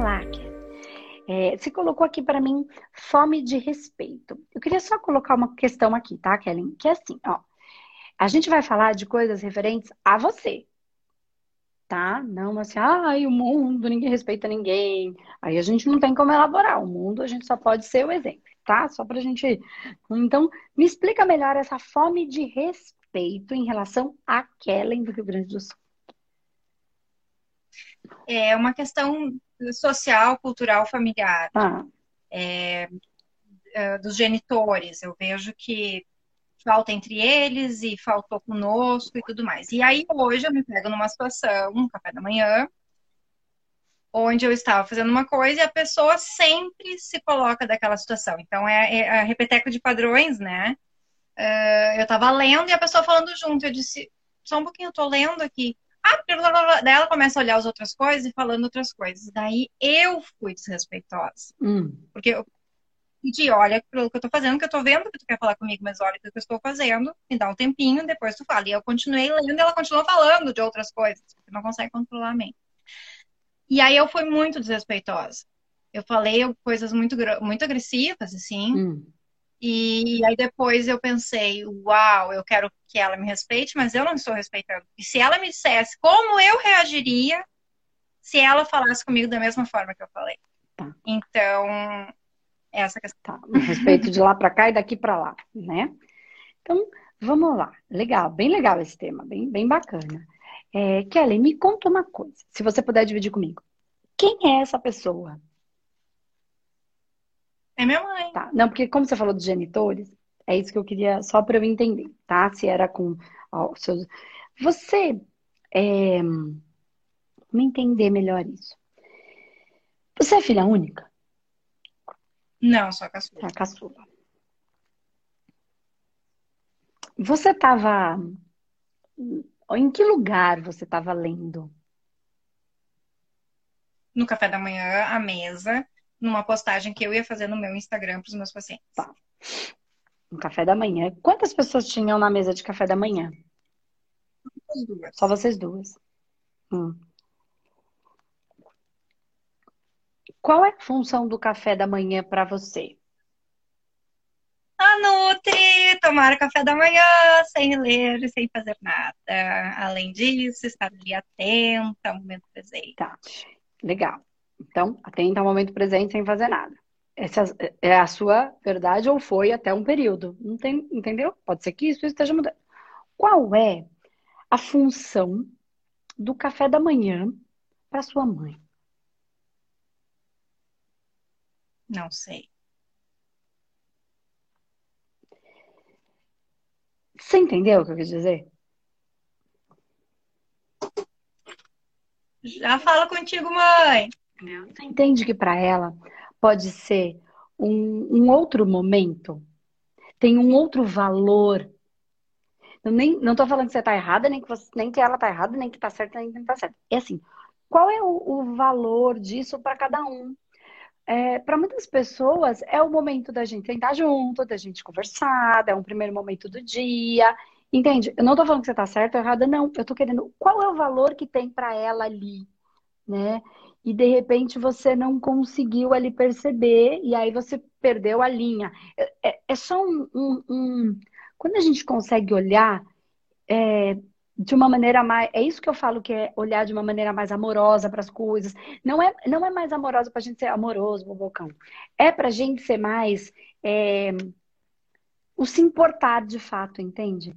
Kelly. É, você colocou aqui para mim fome de respeito. Eu queria só colocar uma questão aqui, tá, Kelly? Que é assim, ó. A gente vai falar de coisas referentes a você, tá? Não assim, ai, o mundo, ninguém respeita ninguém. Aí a gente não tem como elaborar. O mundo, a gente só pode ser o exemplo, tá? Só pra gente. Então, me explica melhor essa fome de respeito em relação à Kellen do Rio Grande do Sul. É uma questão social, cultural, familiar. Ah. É, é, dos genitores. Eu vejo que falta entre eles e faltou conosco e tudo mais. E aí hoje eu me pego numa situação, um café da manhã, onde eu estava fazendo uma coisa e a pessoa sempre se coloca daquela situação. Então é, é a repeteco de padrões, né? Uh, eu estava lendo e a pessoa falando junto. Eu disse, só um pouquinho, eu tô lendo aqui. Ah, blá, blá, blá. daí ela começa a olhar as outras coisas e falando outras coisas. Daí eu fui desrespeitosa. Hum. Porque eu pedi, olha pelo que eu tô fazendo, que eu tô vendo que tu quer falar comigo, mas olha o que eu estou fazendo, me dá um tempinho, depois tu fala. E eu continuei lendo e ela continuou falando de outras coisas, porque não consegue controlar a mente. E aí eu fui muito desrespeitosa. Eu falei coisas muito, muito agressivas, assim. Hum. E aí depois eu pensei, uau, eu quero que ela me respeite, mas eu não estou respeitando. E se ela me dissesse como eu reagiria se ela falasse comigo da mesma forma que eu falei? Tá. Então, essa questão. Tá, respeito de lá para cá e daqui para lá, né? Então, vamos lá. Legal, bem legal esse tema, bem, bem bacana. É, Kelly, me conta uma coisa, se você puder dividir comigo. Quem é essa pessoa? É minha mãe. Tá, não, porque como você falou dos genitores, é isso que eu queria, só para eu entender, tá? Se era com ó, seus... Você, é... me entender melhor isso. Você é filha única? Não, só a caçula. A caçula. Você estava. Em que lugar você estava lendo? No café da manhã, à mesa, numa postagem que eu ia fazer no meu Instagram para os meus pacientes. Tá. No café da manhã. Quantas pessoas tinham na mesa de café da manhã? Duas. Só vocês duas. Hum. Qual é a função do café da manhã para você? A Nutri, tomar café da manhã sem ler, sem fazer nada. Além disso, estar ali atenta ao momento presente. Tá, legal. Então, atenta ao momento presente sem fazer nada. Essa é a sua verdade ou foi até um período. Não tem, entendeu? Pode ser que isso esteja mudando. Qual é a função do café da manhã para sua mãe? Não sei. Você entendeu o que eu quis dizer? Já fala contigo, mãe. Você entende que para ela pode ser um, um, outro momento? Tem um outro valor. Eu nem, não estou falando que você está errada, nem que, você, nem que ela está errada, nem que está certa, nem que não está certa. É assim, qual é o, o valor disso para cada um? é, para muitas pessoas é o momento da gente sentar junto, da gente conversar, é um primeiro momento do dia. Entende? Eu não tô falando que você tá certo ou errada, não. Eu tô querendo qual é o valor que tem para ela ali, né? E de repente você não conseguiu ali perceber, e aí você perdeu a linha. É, é, é só um, um, um, Quando a gente consegue olhar, é, de uma maneira mais. É isso que eu falo que é olhar de uma maneira mais amorosa para as coisas. Não é, não é mais amorosa para a gente ser amoroso, bobocão. É para a gente ser mais. É, o se importar de fato, entende?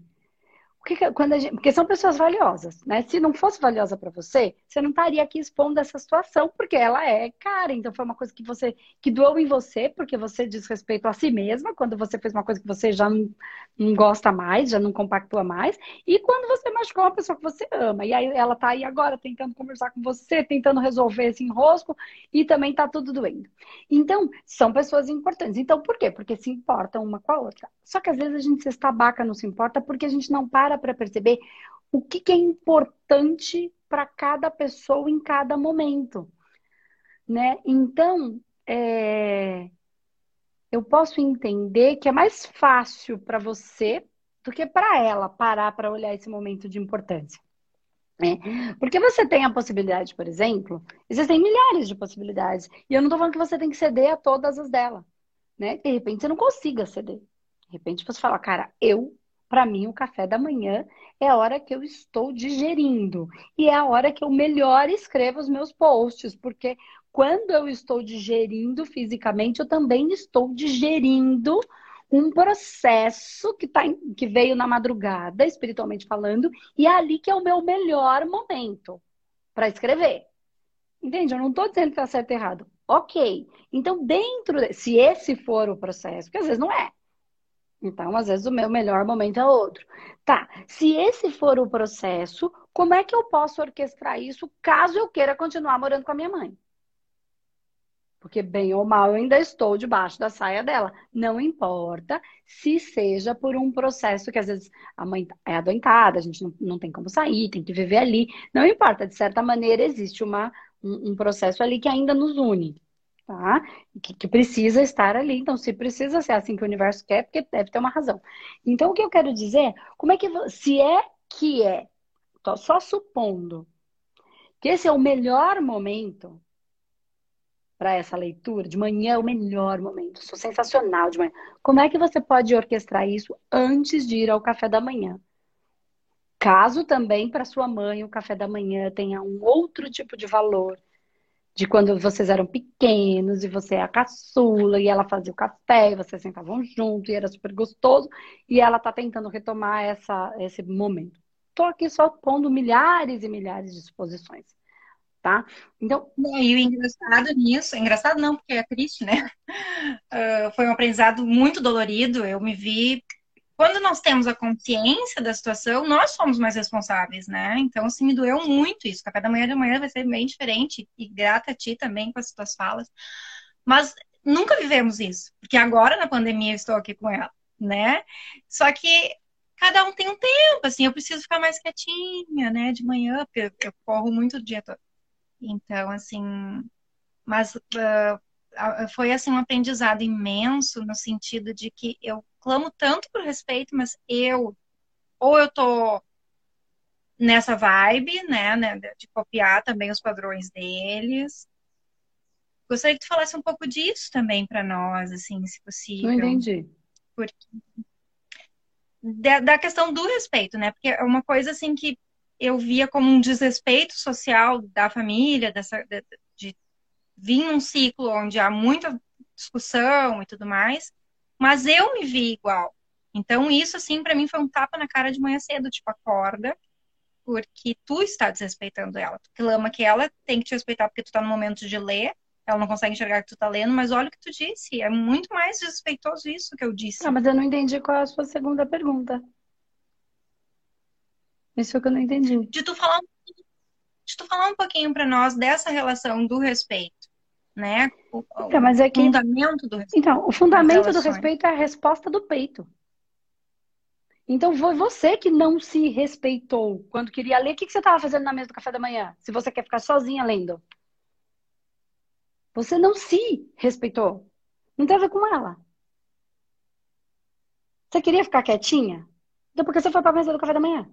Que, quando gente, porque são pessoas valiosas, né? Se não fosse valiosa para você, você não estaria aqui expondo essa situação, porque ela é cara. Então foi uma coisa que você que doeu em você, porque você diz respeito a si mesma, quando você fez uma coisa que você já não, não gosta mais, já não compactua mais, e quando você machucou uma pessoa que você ama. E aí ela tá aí agora tentando conversar com você, tentando resolver esse enrosco, e também tá tudo doendo. Então, são pessoas importantes. Então, por quê? Porque se importam uma com a outra. Só que às vezes a gente se estabaca, não se importa, porque a gente não para para para perceber o que, que é importante para cada pessoa em cada momento, né? Então, é... eu posso entender que é mais fácil para você do que para ela parar para olhar esse momento de importância. É. Porque você tem a possibilidade, por exemplo, existem milhares de possibilidades. E eu não estou falando que você tem que ceder a todas as dela. Né? De repente você não consiga ceder. De repente você fala, cara, eu, para mim, o café da manhã é a hora que eu estou digerindo. E é a hora que eu melhor escrevo os meus posts. Porque quando eu estou digerindo fisicamente, eu também estou digerindo um processo que, tá, que veio na madrugada, espiritualmente falando, e é ali que é o meu melhor momento para escrever. Entende? Eu não estou dizendo que está certo ou errado. Ok. Então, dentro, de, se esse for o processo, porque às vezes não é. Então, às vezes o meu melhor momento é outro. Tá. Se esse for o processo, como é que eu posso orquestrar isso caso eu queira continuar morando com a minha mãe? Porque, bem ou mal, eu ainda estou debaixo da saia dela. Não importa se seja por um processo que às vezes a mãe é adoentada, a gente não, não tem como sair, tem que viver ali. Não importa, de certa maneira, existe uma, um, um processo ali que ainda nos une. Tá? Que, que, precisa estar ali. Então, se precisa ser assim que o universo quer, porque deve ter uma razão. Então, o que eu quero dizer, como é que se é que é, tô só supondo que esse é o melhor momento para essa leitura? De manhã é o melhor momento. Sou sensacional de manhã. Como é que você pode orquestrar isso antes de ir ao café da manhã? Caso também para sua mãe o café da manhã tenha um outro tipo de valor, de quando vocês eram pequenos e você é a caçula e ela fazia o café e vocês sentavam junto e era super gostoso e ela está tentando retomar essa, esse momento. Estou aqui só pondo milhares e milhares de suposições tá? Então. E o engraçado nisso, engraçado não, porque é triste, né? Uh, foi um aprendizado muito dolorido. Eu me vi. Quando nós temos a consciência da situação, nós somos mais responsáveis, né? Então, assim, me doeu muito isso. Café da manhã de manhã vai ser bem diferente. E grata a ti também com as tuas falas. Mas nunca vivemos isso. Porque agora, na pandemia, eu estou aqui com ela, né? Só que cada um tem um tempo, assim, eu preciso ficar mais quietinha, né, de manhã, porque eu, eu corro muito o dia todo. Então, assim, mas uh, foi assim um aprendizado imenso no sentido de que eu clamo tanto por respeito, mas eu ou eu tô nessa vibe, né, né de copiar também os padrões deles. Gostaria que tu falasse um pouco disso também para nós, assim, se possível. Não entendi. Porque da, da questão do respeito, né? Porque é uma coisa assim que eu via como um desrespeito social da família, dessa, vir num ciclo onde há muita discussão e tudo mais, mas eu me vi igual. Então, isso, assim, para mim foi um tapa na cara de manhã cedo, tipo, acorda, porque tu está desrespeitando ela. Tu clama que ela tem que te respeitar porque tu tá no momento de ler, ela não consegue enxergar que tu tá lendo, mas olha o que tu disse. É muito mais desrespeitoso isso que eu disse. Ah, mas eu não entendi qual é a sua segunda pergunta. Isso é o que eu não entendi. De tu falar, de tu falar um pouquinho para nós dessa relação do respeito, né? O, então, mas é que... fundamento do respeito. Então, o fundamento do respeito é a resposta do peito. Então foi você que não se respeitou quando queria ler. O que você estava fazendo na mesa do café da manhã? Se você quer ficar sozinha lendo. Você não se respeitou. Não tem a ver com ela. Você queria ficar quietinha? Então por que você foi para a mesa do café da manhã?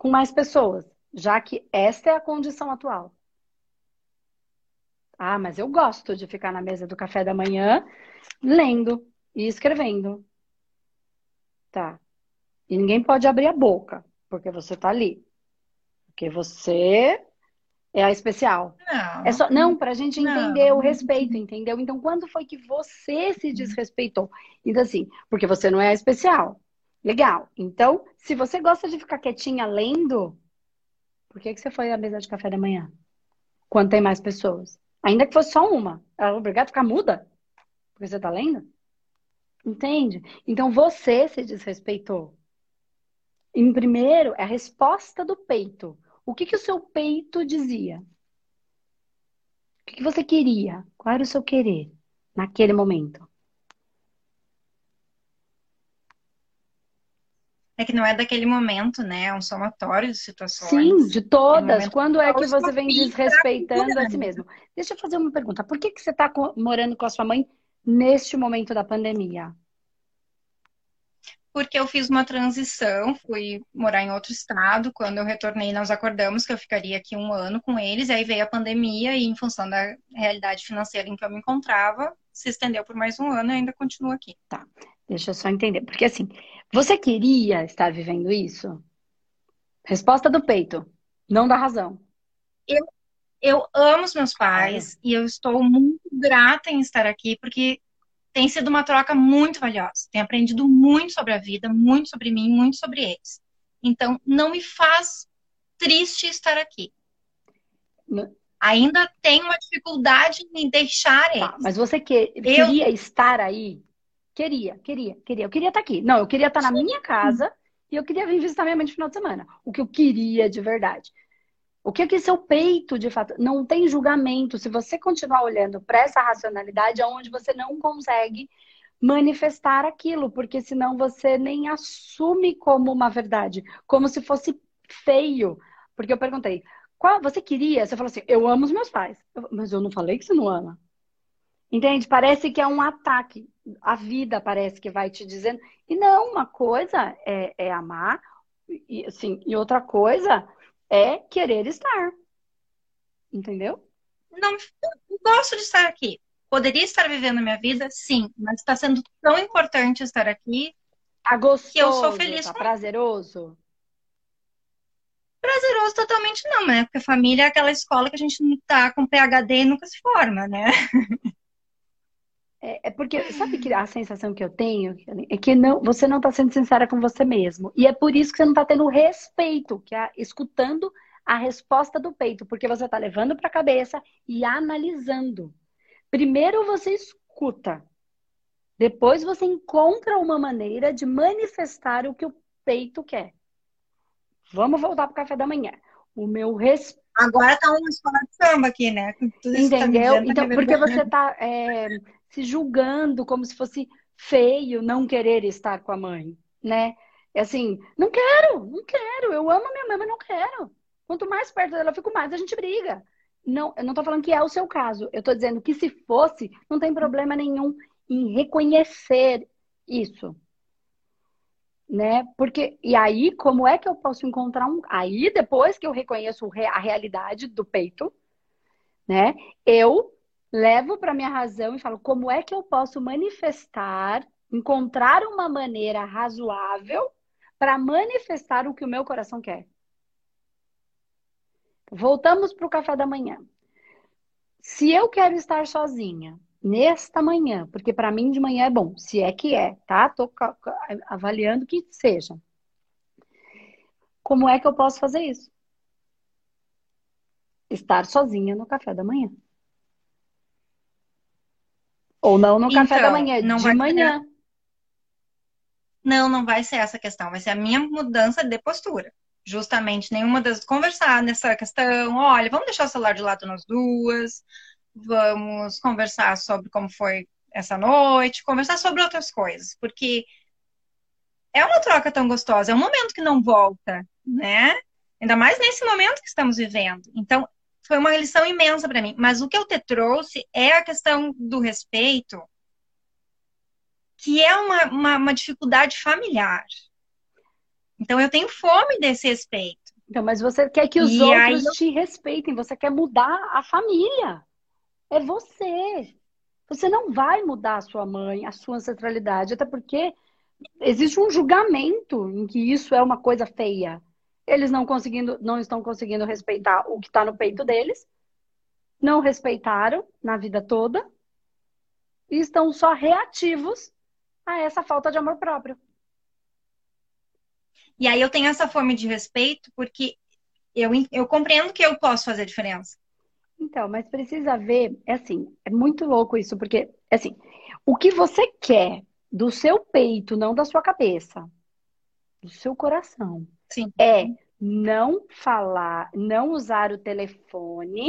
com mais pessoas, já que esta é a condição atual. Ah, mas eu gosto de ficar na mesa do café da manhã lendo e escrevendo. Tá. E ninguém pode abrir a boca, porque você tá ali. Porque você é a especial. Não, é só, não para a gente entender não. o respeito, entendeu? Então, quando foi que você se desrespeitou? Então, assim, porque você não é a especial. Legal. Então, se você gosta de ficar quietinha lendo, por que, que você foi à mesa de café da manhã? Quando tem mais pessoas? Ainda que fosse só uma. Ela é obrigada a ficar muda? Porque você tá lendo? Entende? Então você se desrespeitou. Em primeiro, é a resposta do peito. O que, que o seu peito dizia? O que, que você queria? Qual era o seu querer naquele momento? É que não é daquele momento, né? É um somatório de situações. Sim, de todas. É Quando é que você vem desrespeitando a si mesmo? Deixa eu fazer uma pergunta. Por que, que você está morando com a sua mãe neste momento da pandemia? porque eu fiz uma transição, fui morar em outro estado. Quando eu retornei, nós acordamos que eu ficaria aqui um ano com eles, e aí veio a pandemia, e em função da realidade financeira em que eu me encontrava, se estendeu por mais um ano e ainda continuo aqui. Tá, deixa eu só entender. Porque assim, você queria estar vivendo isso? Resposta do peito, não da razão. Eu, eu amo os meus pais é. e eu estou muito grata em estar aqui, porque tem sido uma troca muito valiosa. Tenho aprendido muito sobre a vida, muito sobre mim, muito sobre eles. Então, não me faz triste estar aqui. Ainda tenho uma dificuldade em deixar tá, eles. Tá, mas você que, eu... queria estar aí? Queria, queria, queria. Eu queria estar aqui. Não, eu queria estar na minha casa e eu queria vir visitar minha mãe no final de semana. O que eu queria de verdade. O que é que seu peito, de fato, não tem julgamento. Se você continuar olhando para essa racionalidade, é onde você não consegue manifestar aquilo, porque senão você nem assume como uma verdade, como se fosse feio. Porque eu perguntei, qual você queria? Você falou assim, eu amo os meus pais. Eu, mas eu não falei que você não ama. Entende? Parece que é um ataque. A vida parece que vai te dizendo. E não, uma coisa é, é amar, e, assim, e outra coisa é querer estar. Entendeu? Não, eu gosto de estar aqui. Poderia estar vivendo a minha vida, sim, mas está sendo tão importante estar aqui. Tá gostoso, que eu sou feliz. Tá com... prazeroso? Prazeroso totalmente não, né? Porque família é aquela escola que a gente não tá com PHD e nunca se forma, né? É, é, porque, sabe que a sensação que eu tenho é que não, você não está sendo sincera com você mesmo. E é por isso que você não está tendo respeito, que é escutando a resposta do peito, porque você está levando para a cabeça e analisando. Primeiro você escuta, depois você encontra uma maneira de manifestar o que o peito quer. Vamos voltar para o café da manhã. O meu respeito. Agora tá uma escola de samba aqui, né? Tá Entendeu? Tá então, porque você tá. É se julgando como se fosse feio não querer estar com a mãe, né? É assim, não quero, não quero, eu amo minha mãe, mas não quero. Quanto mais perto dela eu fico, mais a gente briga. Não, eu não tô falando que é o seu caso. Eu tô dizendo que se fosse, não tem problema nenhum em reconhecer isso. Né? Porque e aí, como é que eu posso encontrar um aí depois que eu reconheço a realidade do peito, né? Eu levo para minha razão e falo como é que eu posso manifestar, encontrar uma maneira razoável para manifestar o que o meu coração quer. Voltamos para o café da manhã. Se eu quero estar sozinha nesta manhã, porque para mim de manhã é bom, se é que é, tá? Tô avaliando que seja. Como é que eu posso fazer isso? Estar sozinha no café da manhã. Ou não no café então, da manhã, não de manhã. Não, não vai ser essa questão. Vai ser a minha mudança de postura. Justamente nenhuma das. Conversar nessa questão. Olha, vamos deixar o celular de lado nós duas. Vamos conversar sobre como foi essa noite. Conversar sobre outras coisas. Porque é uma troca tão gostosa. É um momento que não volta, né? Ainda mais nesse momento que estamos vivendo. Então, foi uma lição imensa para mim. Mas o que eu te trouxe é a questão do respeito, que é uma, uma, uma dificuldade familiar. Então eu tenho fome desse respeito. Então, mas você quer que os e outros eu... te respeitem, você quer mudar a família. É você. Você não vai mudar a sua mãe, a sua ancestralidade, até porque existe um julgamento em que isso é uma coisa feia. Eles não conseguindo, não estão conseguindo respeitar o que está no peito deles, não respeitaram na vida toda e estão só reativos a essa falta de amor próprio. E aí eu tenho essa fome de respeito porque eu, eu compreendo que eu posso fazer diferença. Então, mas precisa ver, é assim, é muito louco isso, porque, assim, o que você quer do seu peito, não da sua cabeça, do seu coração, Sim. É não falar, não usar o telefone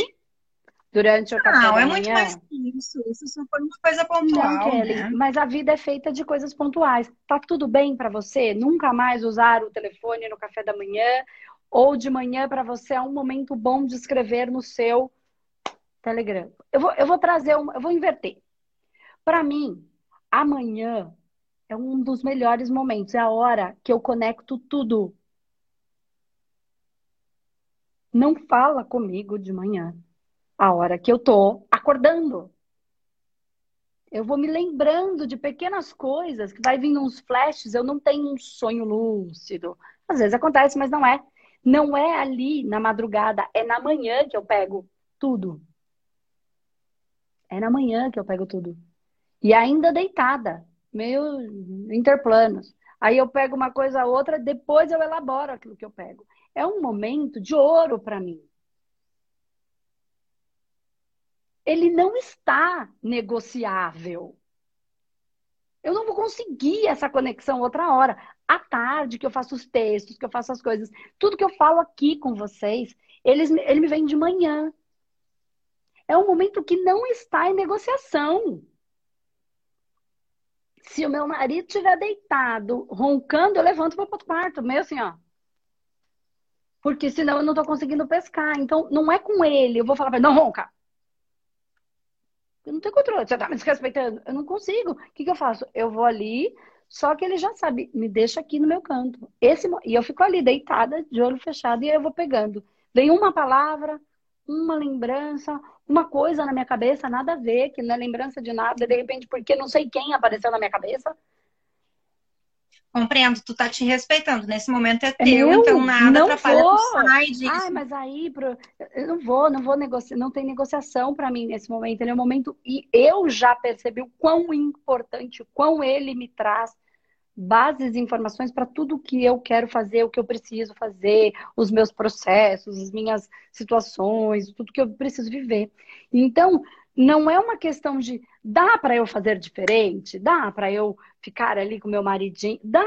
durante o café não, da manhã. Não, é muito mais que isso. Isso só foi uma coisa pontual. Não, Kelly, né? mas a vida é feita de coisas pontuais. Tá tudo bem para você? Nunca mais usar o telefone no café da manhã ou de manhã para você é um momento bom de escrever no seu Telegram. Eu vou, eu vou trazer um, eu vou inverter. Para mim, amanhã é um dos melhores momentos. É a hora que eu conecto tudo. Não fala comigo de manhã. A hora que eu tô acordando. Eu vou me lembrando de pequenas coisas, que vai vindo uns flashes, eu não tenho um sonho lúcido. Às vezes acontece, mas não é. Não é ali na madrugada, é na manhã que eu pego tudo. É na manhã que eu pego tudo. E ainda deitada, meio interplanos. Aí eu pego uma coisa ou outra, depois eu elaboro aquilo que eu pego. É um momento de ouro para mim. ele não está negociável. Eu não vou conseguir essa conexão outra hora. À tarde, que eu faço os textos, que eu faço as coisas, tudo que eu falo aqui com vocês, eles, ele me vem de manhã. É um momento que não está em negociação. Se o meu marido estiver deitado, roncando, eu levanto para outro quarto, meio assim, ó. Porque senão eu não estou conseguindo pescar. Então, não é com ele. Eu vou falar para ele, não ronca. Eu não tenho controle. Você tá me desrespeitando? Eu não consigo. O que, que eu faço? Eu vou ali, só que ele já sabe, me deixa aqui no meu canto. Esse, e eu fico ali deitada, de olho fechado, e eu vou pegando. Vem uma palavra, uma lembrança, uma coisa na minha cabeça, nada a ver, que não é lembrança de nada, de repente, porque não sei quem apareceu na minha cabeça. Compreendo, tu tá te respeitando. Nesse momento é, é teu, meu, então nada não atrapalha vou. sai disso. Ai, mas aí pro... eu não vou, não vou negociar, não tem negociação para mim nesse momento. Ele é um momento e eu já percebi o quão importante, o quão ele me traz bases e informações para tudo que eu quero fazer, o que eu preciso fazer, os meus processos, as minhas situações, tudo que eu preciso viver. Então, não é uma questão de dá para eu fazer diferente, dá para eu ficar ali com meu maridinho, dá,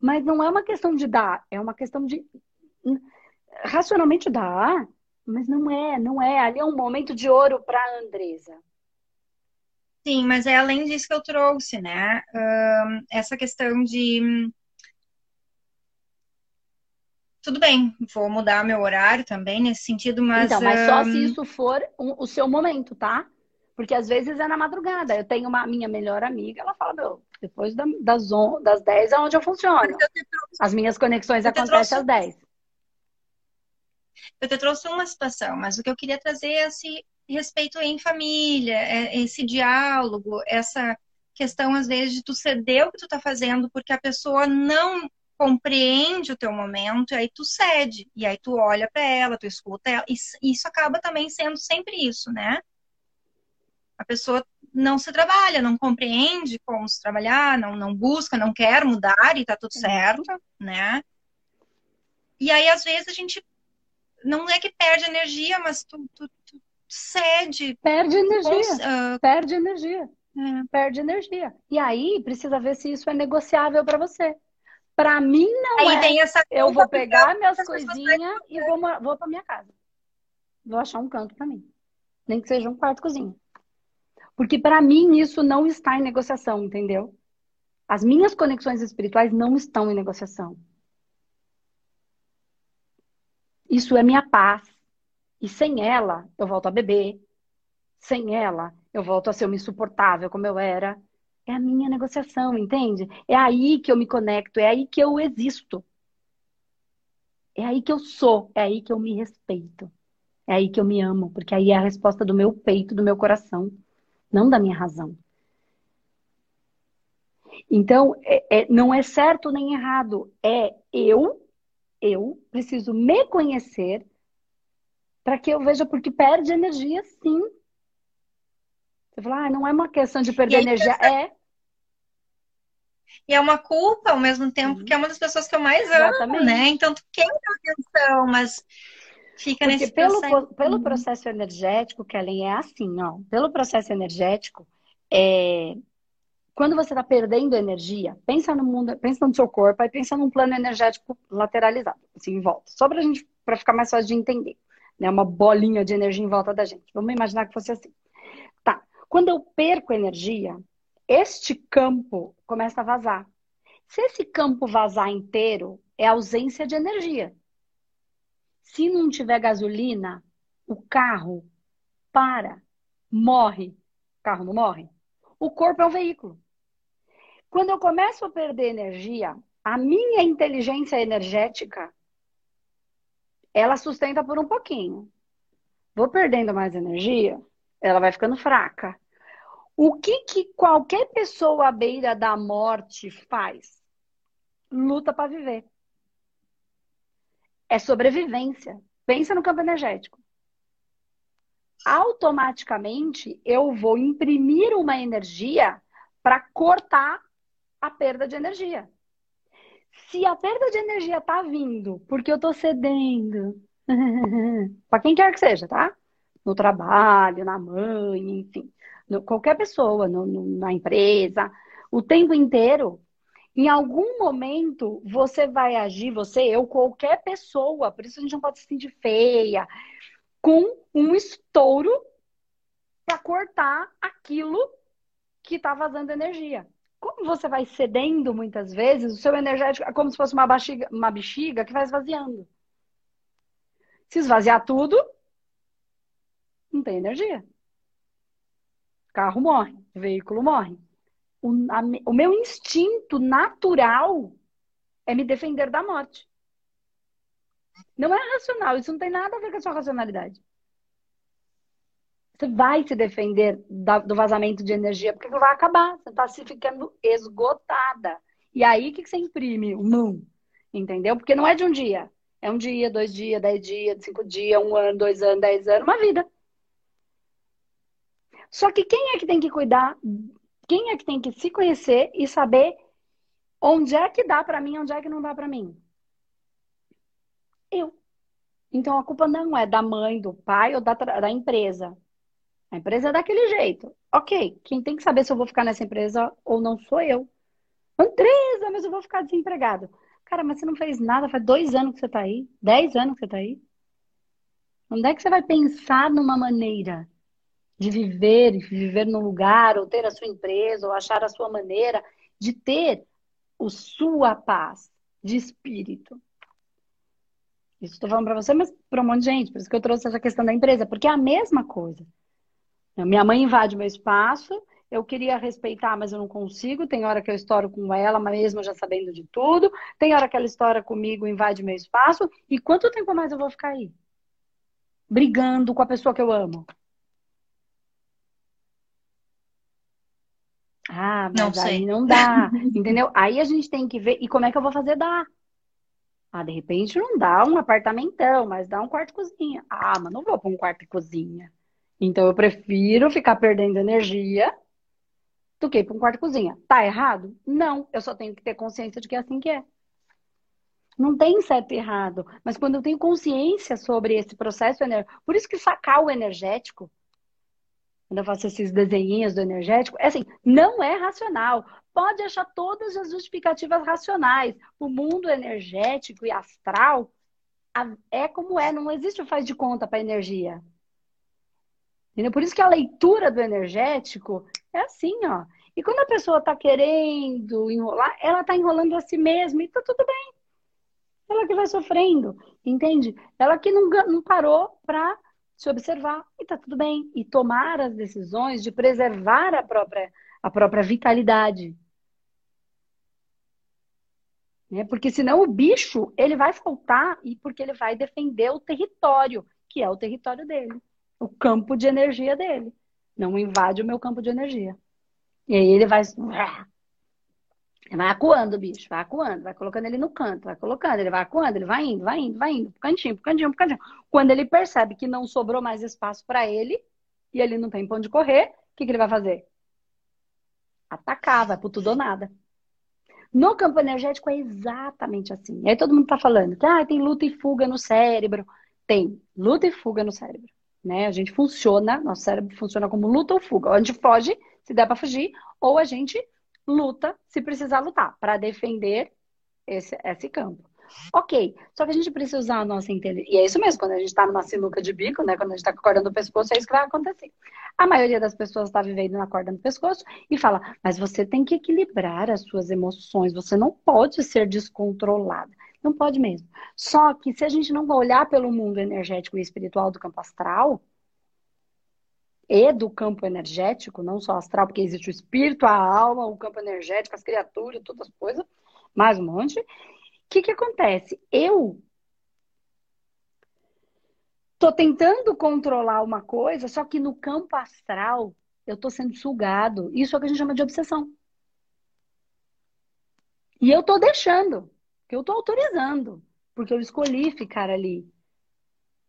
mas não é uma questão de dar, é uma questão de racionalmente dá, mas não é, não é. Ali é um momento de ouro para Andresa. Sim, mas é além disso que eu trouxe, né? Uh, essa questão de tudo bem, vou mudar meu horário também nesse sentido, mas. Então, mas só se isso for o seu momento, tá? Porque às vezes é na madrugada. Eu tenho uma minha melhor amiga, ela fala, meu, depois das, on, das 10 é onde eu funciono. Eu As minhas conexões acontecem às 10. Eu te trouxe uma situação, mas o que eu queria trazer é esse respeito em família, é esse diálogo, essa questão, às vezes, de tu ceder o que tu tá fazendo, porque a pessoa não compreende o teu momento, e aí tu cede, e aí tu olha para ela, tu escuta ela, e isso acaba também sendo sempre isso, né? A pessoa não se trabalha, não compreende como se trabalhar, não, não busca, não quer mudar e tá tudo certo, né? E aí, às vezes, a gente não é que perde energia, mas tu, tu, tu cede. Perde energia. uh... Perde energia. É. Perde energia. E aí, precisa ver se isso é negociável para você. Para mim, não aí é. Tem essa eu vou pegar minhas coisinhas e vou, vou para minha casa. Vou achar um canto para mim. Nem que seja um quarto cozinha. Porque para mim isso não está em negociação, entendeu? As minhas conexões espirituais não estão em negociação. Isso é minha paz. E sem ela, eu volto a beber. Sem ela, eu volto a ser uma insuportável como eu era. É a minha negociação, entende? É aí que eu me conecto, é aí que eu existo. É aí que eu sou, é aí que eu me respeito. É aí que eu me amo, porque aí é a resposta do meu peito, do meu coração não da minha razão. Então, é, é, não é certo nem errado. É eu, eu preciso me conhecer para que eu veja, porque perde energia, sim. Você fala, ah, não é uma questão de perder energia. É. E é uma culpa ao mesmo tempo, que é uma das pessoas que eu mais Exatamente. amo, né? Então, tu quer atenção, mas Fica Porque nesse pelo, processo. pelo processo energético, Kellen, é assim, ó. Pelo processo energético, é... quando você está perdendo energia, pensa no mundo, pensa no seu corpo, aí pensa num plano energético lateralizado, assim, em volta. Só pra gente, para ficar mais fácil de entender. Né? Uma bolinha de energia em volta da gente. Vamos imaginar que fosse assim. Tá. Quando eu perco energia, este campo começa a vazar. Se esse campo vazar inteiro, é ausência de energia. Se não tiver gasolina, o carro para, morre. O carro não morre? O corpo é um veículo. Quando eu começo a perder energia, a minha inteligência energética ela sustenta por um pouquinho. Vou perdendo mais energia, ela vai ficando fraca. O que, que qualquer pessoa à beira da morte faz? Luta para viver. É sobrevivência. Pensa no campo energético. Automaticamente eu vou imprimir uma energia para cortar a perda de energia. Se a perda de energia tá vindo porque eu tô cedendo, para quem quer que seja, tá? No trabalho, na mãe, enfim, no, qualquer pessoa, no, no, na empresa, o tempo inteiro, em algum momento você vai agir, você, eu, qualquer pessoa, por isso a gente não pode se sentir feia, com um estouro para cortar aquilo que está vazando energia como você vai cedendo muitas vezes, o seu energético é como se fosse uma uma bexiga que vai esvaziando. Se esvaziar tudo, não tem energia. Carro morre, veículo morre. O, a, o meu instinto natural é me defender da morte. Não é racional, isso não tem nada a ver com a sua racionalidade. Você vai se defender da, do vazamento de energia, porque vai acabar. Você está se ficando esgotada. E aí, o que, que você imprime? O não. Entendeu? Porque não é de um dia. É um dia, dois dias, dez dias, cinco dias, um ano, dois anos, dez anos, uma vida. Só que quem é que tem que cuidar? Quem é que tem que se conhecer e saber onde é que dá para mim, onde é que não dá para mim? Eu. Então a culpa não é da mãe, do pai ou da, da empresa. A empresa é daquele jeito. Ok, quem tem que saber se eu vou ficar nessa empresa ou não sou eu. Andresa, mas eu vou ficar desempregado. Cara, mas você não fez nada, faz dois anos que você está aí, dez anos que você está aí. Onde é que você vai pensar numa maneira de viver, viver num lugar, ou ter a sua empresa, ou achar a sua maneira de ter a sua paz de espírito? Isso estou falando para você, mas para um monte de gente. Por isso que eu trouxe essa questão da empresa, porque é a mesma coisa. Minha mãe invade meu espaço, eu queria respeitar, mas eu não consigo. Tem hora que eu estouro com ela, mesmo já sabendo de tudo. Tem hora que ela estoura comigo, invade meu espaço. E quanto tempo mais eu vou ficar aí? Brigando com a pessoa que eu amo. Ah, mas não aí não dá, entendeu? Aí a gente tem que ver, e como é que eu vou fazer dar? Ah, de repente não dá um apartamentão, mas dá um quarto e cozinha. Ah, mas não vou para um quarto e cozinha. Então eu prefiro ficar perdendo energia do que ir para um quarto cozinha. Tá errado? Não, eu só tenho que ter consciência de que é assim que é. Não tem certo e errado, mas quando eu tenho consciência sobre esse processo por isso que sacar o energético, quando eu faço esses desenhinhos do energético, é assim, não é racional. Pode achar todas as justificativas racionais. O mundo energético e astral é como é, não existe o faz de conta para energia. Entendeu? Por isso que a leitura do energético é assim, ó. E quando a pessoa está querendo enrolar, ela está enrolando a si mesma e tá tudo bem. Ela que vai sofrendo, entende? Ela que não, não parou para se observar e tá tudo bem. E tomar as decisões de preservar a própria, a própria vitalidade. Né? Porque senão o bicho, ele vai faltar e porque ele vai defender o território, que é o território dele o campo de energia dele. Não invade o meu campo de energia. E aí ele vai. Vai acuando o bicho, vai acuando, vai colocando ele no canto, vai colocando, ele vai acuando, ele vai indo, vai indo, vai indo, pro cantinho, pro cantinho, pro cantinho. Quando ele percebe que não sobrou mais espaço para ele, e ele não tem pra onde correr, o que, que ele vai fazer? Atacar, vai pro tudo ou nada. No campo energético é exatamente assim. Aí todo mundo tá falando que ah, tem luta e fuga no cérebro. Tem luta e fuga no cérebro. Né? A gente funciona, nosso cérebro funciona como luta ou fuga. A gente foge, se der para fugir, ou a gente luta se precisar lutar para defender esse, esse campo. Ok, só que a gente precisa usar a nossa inteligência. E é isso mesmo, quando a gente está numa sinuca de bico, né? Quando a gente está com a corda no pescoço, é isso que vai acontecer. A maioria das pessoas está vivendo na corda no pescoço e fala, mas você tem que equilibrar as suas emoções, você não pode ser descontrolada. Não pode mesmo. Só que se a gente não olhar pelo mundo energético e espiritual do campo astral, e do campo energético, não só astral, porque existe o espírito, a alma, o campo energético, as criaturas, todas as coisas, mais um monte. O que, que acontece? Eu tô tentando controlar uma coisa, só que no campo astral eu tô sendo sugado. Isso é o que a gente chama de obsessão. E eu tô deixando, que eu tô autorizando, porque eu escolhi ficar ali.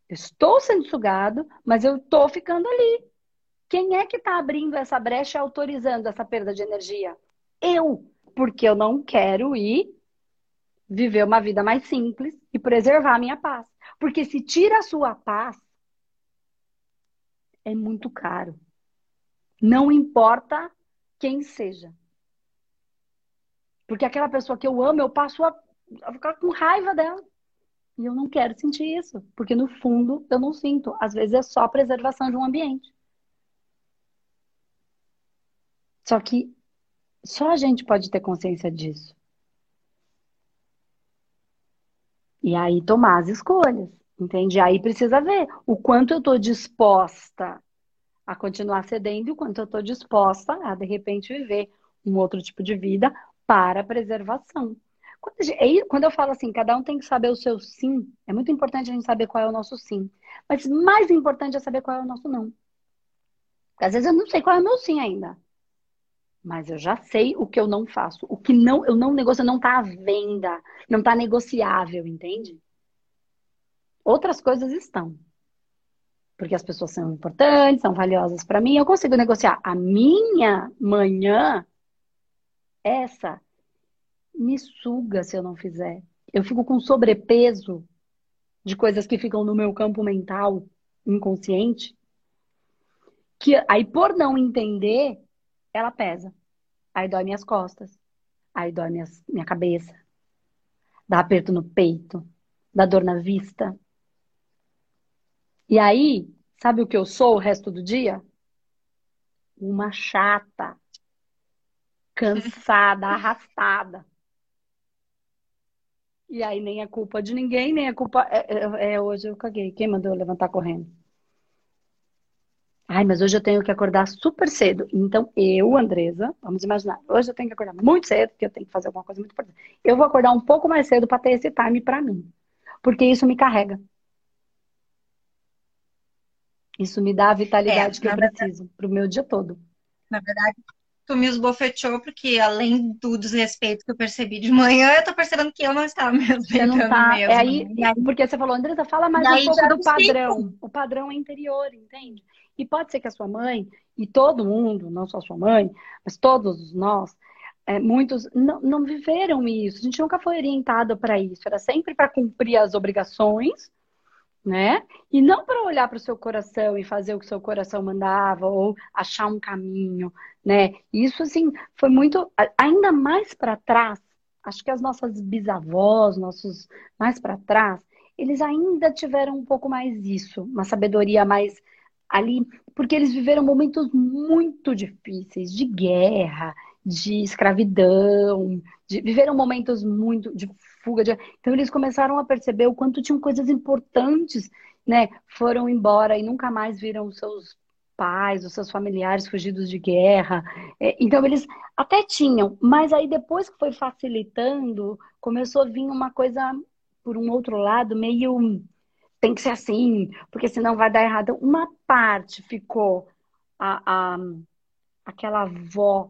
Estou sendo sugado, mas eu estou ficando ali. Quem é que está abrindo essa brecha e autorizando essa perda de energia? Eu, porque eu não quero ir viver uma vida mais simples e preservar a minha paz. Porque se tira a sua paz, é muito caro. Não importa quem seja. Porque aquela pessoa que eu amo, eu passo a, a ficar com raiva dela. E eu não quero sentir isso, porque no fundo eu não sinto. Às vezes é só preservação de um ambiente. Só que só a gente pode ter consciência disso. E aí tomar as escolhas, entende? Aí precisa ver o quanto eu estou disposta a continuar cedendo e o quanto eu estou disposta a, de repente, viver um outro tipo de vida para preservação. Quando eu falo assim, cada um tem que saber o seu sim, é muito importante a gente saber qual é o nosso sim. Mas mais importante é saber qual é o nosso não. Às vezes eu não sei qual é o meu sim ainda. Mas eu já sei o que eu não faço. O que não eu não negocio não está à venda, não está negociável, entende? Outras coisas estão. Porque as pessoas são importantes, são valiosas para mim, eu consigo negociar. A minha manhã, essa me suga se eu não fizer. Eu fico com sobrepeso de coisas que ficam no meu campo mental inconsciente, que aí por não entender, ela pesa. Aí dói minhas costas, aí dói minhas, minha cabeça, dá aperto no peito, dá dor na vista. E aí, sabe o que eu sou o resto do dia? Uma chata, cansada, arrastada. E aí nem é culpa de ninguém, nem é culpa. É, é, é, hoje eu caguei. Quem mandou eu levantar correndo? Ai, mas hoje eu tenho que acordar super cedo. Então, eu, Andresa, vamos imaginar, hoje eu tenho que acordar muito cedo, porque eu tenho que fazer alguma coisa muito importante. Eu vou acordar um pouco mais cedo para ter esse time para mim. Porque isso me carrega. Isso me dá a vitalidade é, que eu verdade, preciso para o meu dia todo. Na verdade, tu me esbofeteou, porque além do desrespeito que eu percebi de manhã, eu tô percebendo que eu não estava me respeitando não tá, mesmo. É aí, porque você falou, Andressa, fala mais um pouco do padrão. O padrão é interior, entende? E pode ser que a sua mãe, e todo mundo, não só a sua mãe, mas todos nós, é, muitos não, não viveram isso. A gente nunca foi orientado para isso. Era sempre para cumprir as obrigações, né? E não para olhar para o seu coração e fazer o que o seu coração mandava ou achar um caminho, né? Isso assim foi muito ainda mais para trás. Acho que as nossas bisavós, nossos mais para trás, eles ainda tiveram um pouco mais isso, uma sabedoria mais ali, porque eles viveram momentos muito difíceis de guerra, de escravidão, de, viveram momentos muito de fuga. De... Então eles começaram a perceber o quanto tinham coisas importantes, né? Foram embora e nunca mais viram os seus pais, os seus familiares fugidos de guerra. É, então eles até tinham, mas aí depois que foi facilitando, começou a vir uma coisa por um outro lado meio tem que ser assim, porque senão vai dar errado. Uma parte ficou a, a aquela avó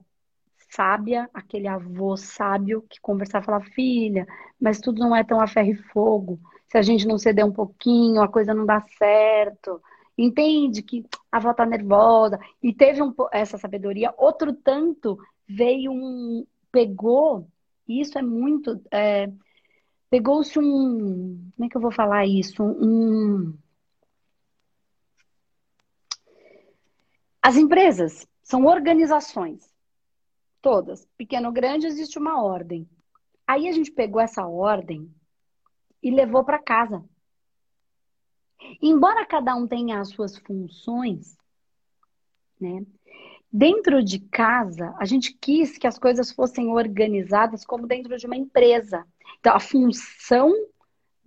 sábia, aquele avô sábio que conversava e falava, filha, mas tudo não é tão a ferro e fogo. Se a gente não ceder um pouquinho, a coisa não dá certo. Entende que a avó tá nervosa. E teve um, essa sabedoria. Outro tanto veio um. Pegou, e isso é muito. É, Pegou-se um. Como é que eu vou falar isso? Um. As empresas são organizações Todas. Pequeno ou grande, existe uma ordem. Aí a gente pegou essa ordem e levou para casa. Embora cada um tenha as suas funções, né? Dentro de casa, a gente quis que as coisas fossem organizadas como dentro de uma empresa. Então, a função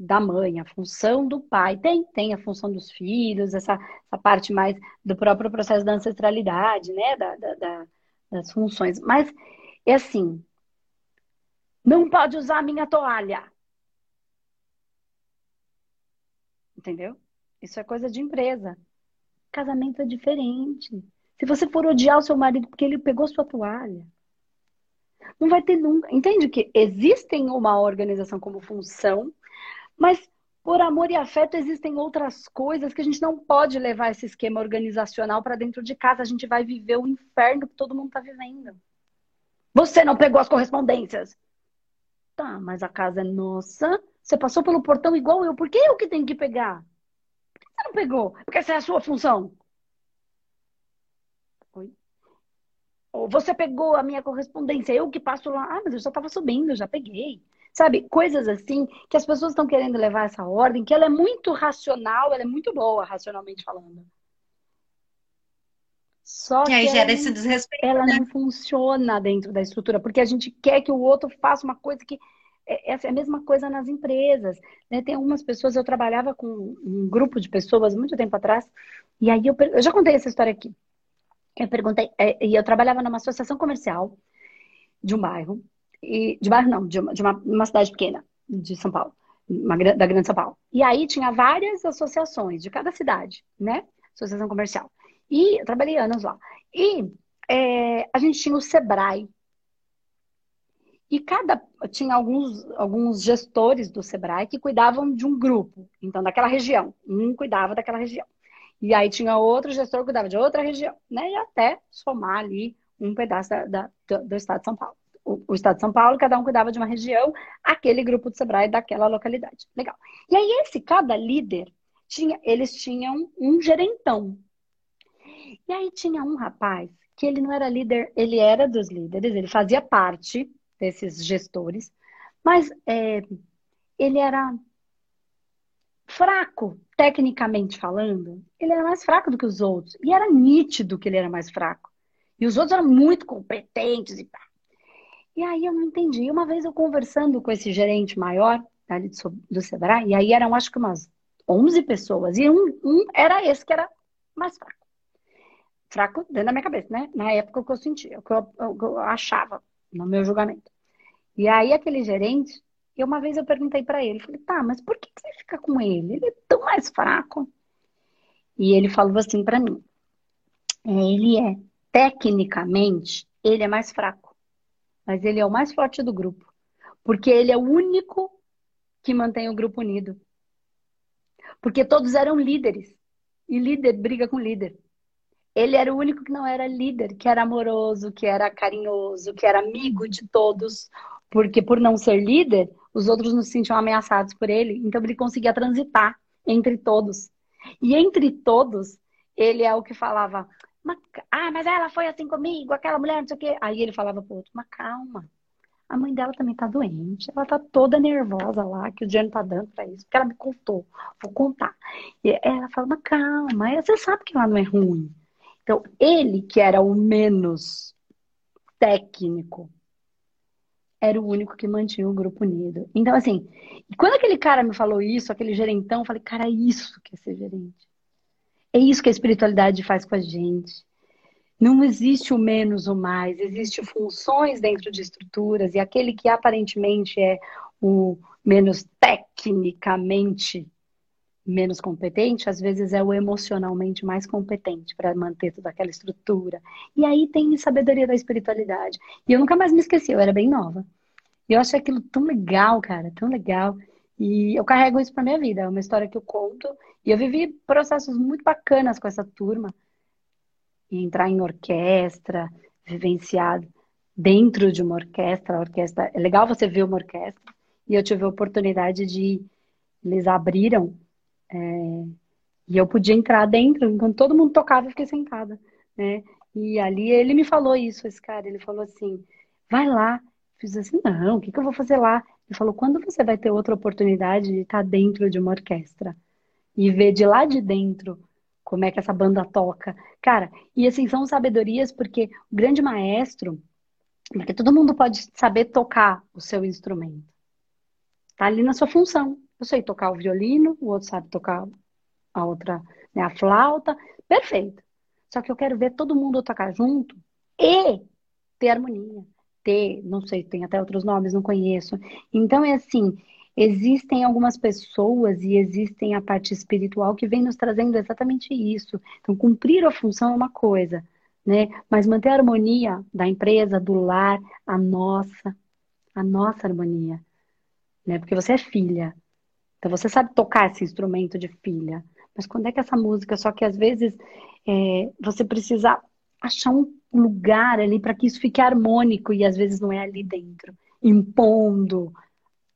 da mãe, a função do pai. Tem, tem a função dos filhos, essa, essa parte mais do próprio processo da ancestralidade, né? Da, da, da, das funções. Mas é assim, não pode usar a minha toalha. Entendeu? Isso é coisa de empresa. Casamento é diferente. Se você for odiar o seu marido porque ele pegou sua toalha, não vai ter nunca. Entende que existem uma organização como função mas por amor e afeto existem outras coisas que a gente não pode levar esse esquema organizacional para dentro de casa. A gente vai viver o inferno que todo mundo está vivendo. Você não pegou as correspondências. Tá, mas a casa é nossa. Você passou pelo portão igual eu. Por que eu que tenho que pegar? Por que você não pegou? Porque essa é a sua função. Oi? Ou você pegou a minha correspondência, eu que passo lá. Ah, mas eu já estava subindo, eu já peguei. Sabe, coisas assim que as pessoas estão querendo levar essa ordem, que ela é muito racional, ela é muito boa, racionalmente falando. Só que ela, esse desrespeito, ela né? não funciona dentro da estrutura, porque a gente quer que o outro faça uma coisa que é, essa é a mesma coisa nas empresas. Né? Tem algumas pessoas, eu trabalhava com um grupo de pessoas muito tempo atrás, e aí eu, eu já contei essa história aqui. Eu perguntei, é, e eu trabalhava numa associação comercial de um bairro, e, de bairro não, de, uma, de uma, uma cidade pequena, de São Paulo, uma, da Grande São Paulo. E aí tinha várias associações de cada cidade, né? Associação comercial. E eu trabalhei anos lá. E é, a gente tinha o Sebrae. E cada tinha alguns, alguns gestores do Sebrae que cuidavam de um grupo, então daquela região. Um cuidava daquela região. E aí tinha outro gestor que cuidava de outra região, né? E até somar ali um pedaço da, da, do, do estado de São Paulo o, o, estado de São Paulo, cada um cuidava de uma região, aquele grupo do Sebrae daquela localidade. Legal. E aí, esse, cada líder, tinha, eles tinham um gerentão. E aí tinha um rapaz que ele não era líder, ele era dos líderes, ele fazia parte desses gestores, mas é, ele era fraco, tecnicamente falando, ele era mais fraco do que os outros. E era nítido que ele era mais fraco. E os outros eram muito competentes e pá. E aí eu não entendi. Uma vez eu conversando com esse gerente maior ali do, do Sebrae, e aí eram acho que umas 11 pessoas, e um, um era esse que era mais fraco. Fraco dentro da minha cabeça, né? Na época que eu sentia, que eu, eu, eu achava, no meu julgamento. E aí aquele gerente, e uma vez eu perguntei para ele, falei, tá, mas por que, você fica com ele? Ele é tão mais fraco. E ele falou assim para mim, é, ele é, tecnicamente, ele é mais fraco mas ele é o mais forte do grupo. Porque ele é o único que mantém o grupo unido. Porque todos eram líderes. E líder briga com líder. Ele era o único que não era líder, que era amoroso, que era carinhoso, que era amigo de todos. Porque por não ser líder, os outros não se sentiam ameaçados por ele. Então ele conseguia transitar entre todos. E entre todos, ele é o que falava: ah, mas ela foi assim comigo, aquela mulher, não sei o quê. Aí ele falava pro outro, mas calma. A mãe dela também tá doente, ela tá toda nervosa lá, que o dinheiro tá dando pra isso, porque ela me contou, vou contar. E ela fala, mas calma, você sabe que ela não é ruim. Então, ele, que era o menos técnico, era o único que mantinha o grupo unido. Então, assim, quando aquele cara me falou isso, aquele gerentão, eu falei, cara, é isso que é ser gerente. É isso que a espiritualidade faz com a gente. Não existe o menos ou mais, existem funções dentro de estruturas, e aquele que aparentemente é o menos tecnicamente menos competente, às vezes é o emocionalmente mais competente para manter toda aquela estrutura. E aí tem sabedoria da espiritualidade. E eu nunca mais me esqueci, eu era bem nova. E eu achei aquilo tão legal, cara, tão legal. E eu carrego isso para minha vida, é uma história que eu conto. E eu vivi processos muito bacanas com essa turma. E entrar em orquestra, vivenciar dentro de uma orquestra. A orquestra é legal você ver uma orquestra. E eu tive a oportunidade de eles abriram é, e eu podia entrar dentro. Enquanto todo mundo tocava, eu fiquei sentada, né? E ali ele me falou isso, esse cara. Ele falou assim: vai lá. Fiz assim, não, o que, que eu vou fazer lá? Ele falou: quando você vai ter outra oportunidade de estar dentro de uma orquestra e ver de lá de dentro como é que essa banda toca? Cara, e assim, são sabedorias porque o grande maestro, porque todo mundo pode saber tocar o seu instrumento. Tá ali na sua função. Eu sei tocar o violino, o outro sabe tocar a outra, né, a flauta, perfeito. Só que eu quero ver todo mundo tocar junto e ter harmonia, ter, não sei, tem até outros nomes, não conheço. Então é assim, existem algumas pessoas e existem a parte espiritual que vem nos trazendo exatamente isso. Então, cumprir a função é uma coisa, né? Mas manter a harmonia da empresa, do lar, a nossa, a nossa harmonia, né? Porque você é filha. Então você sabe tocar esse instrumento de filha. Mas quando é que essa música, só que às vezes é, você precisa achar um lugar ali para que isso fique harmônico e às vezes não é ali dentro, impondo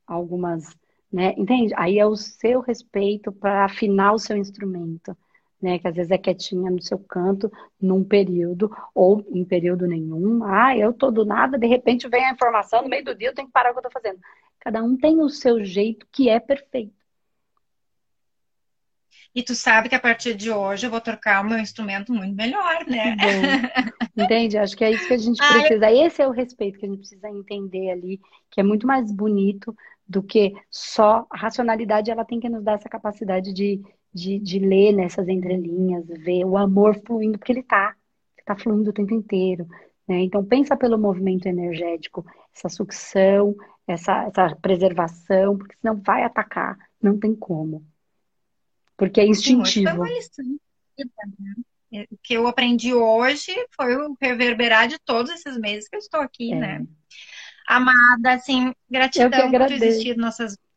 algumas, né? Entende? Aí é o seu respeito para afinar o seu instrumento né? Que às vezes é quietinha no seu canto num período ou em período nenhum. Ah, eu tô do nada, de repente vem a informação no meio do dia, eu tenho que parar o que eu tô fazendo. Cada um tem o seu jeito que é perfeito. E tu sabe que a partir de hoje eu vou trocar o meu instrumento muito melhor, né? Entende? Acho que é isso que a gente precisa. Ai. Esse é o respeito que a gente precisa entender ali, que é muito mais bonito do que só a racionalidade. Ela tem que nos dar essa capacidade de, de, de ler nessas entrelinhas, ver o amor fluindo, porque ele está, está fluindo o tempo inteiro. Né? Então, pensa pelo movimento energético, essa sucção, essa, essa preservação, porque senão vai atacar, não tem como. Porque é instintivo. O que eu aprendi hoje foi o reverberar de todos esses meses que eu estou aqui, é. né? Amada, assim, gratidão por existir nossas vidas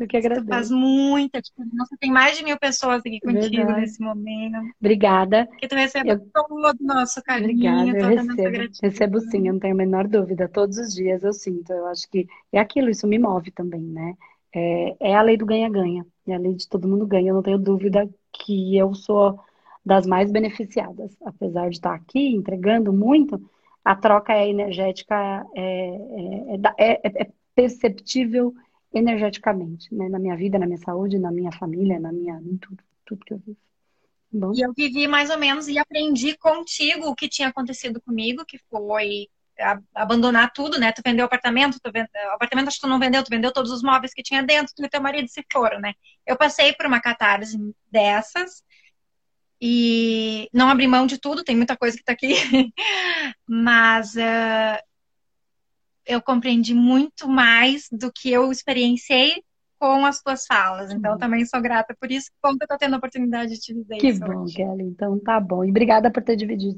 eu que agradeço. Faz muita diferença. Tem mais de mil pessoas aqui contigo Verdade. nesse momento. Obrigada. Que tu receba eu... todo o nosso carinho. Obrigada, eu recebo. Recebo sim, eu não tenho a menor dúvida. Todos os dias eu sinto. Eu acho que é aquilo, isso me move também, né? É, é a lei do ganha-ganha. É a lei de todo mundo ganha. Eu não tenho dúvida que eu sou das mais beneficiadas. Apesar de estar aqui entregando muito, a troca é energética, é, é, é, é perceptível energeticamente, né? Na minha vida, na minha saúde, na minha família, na minha, em tudo, tudo que eu vivo. Bom. E eu vivi mais ou menos e aprendi contigo o que tinha acontecido comigo, que foi abandonar tudo, né? Tu vendeu o apartamento, tu vende... o apartamento acho que tu não vendeu, tu vendeu todos os móveis que tinha dentro, tu e teu marido se foram, né? Eu passei por uma catarse dessas e não abri mão de tudo, tem muita coisa que tá aqui, mas uh, eu compreendi muito mais do que eu experienciei com as tuas falas. Então, também sou grata por isso. Bom que eu tô tendo a oportunidade de te dizer que isso. Que bom, hoje. Kelly. Então, tá bom. E obrigada por ter dividido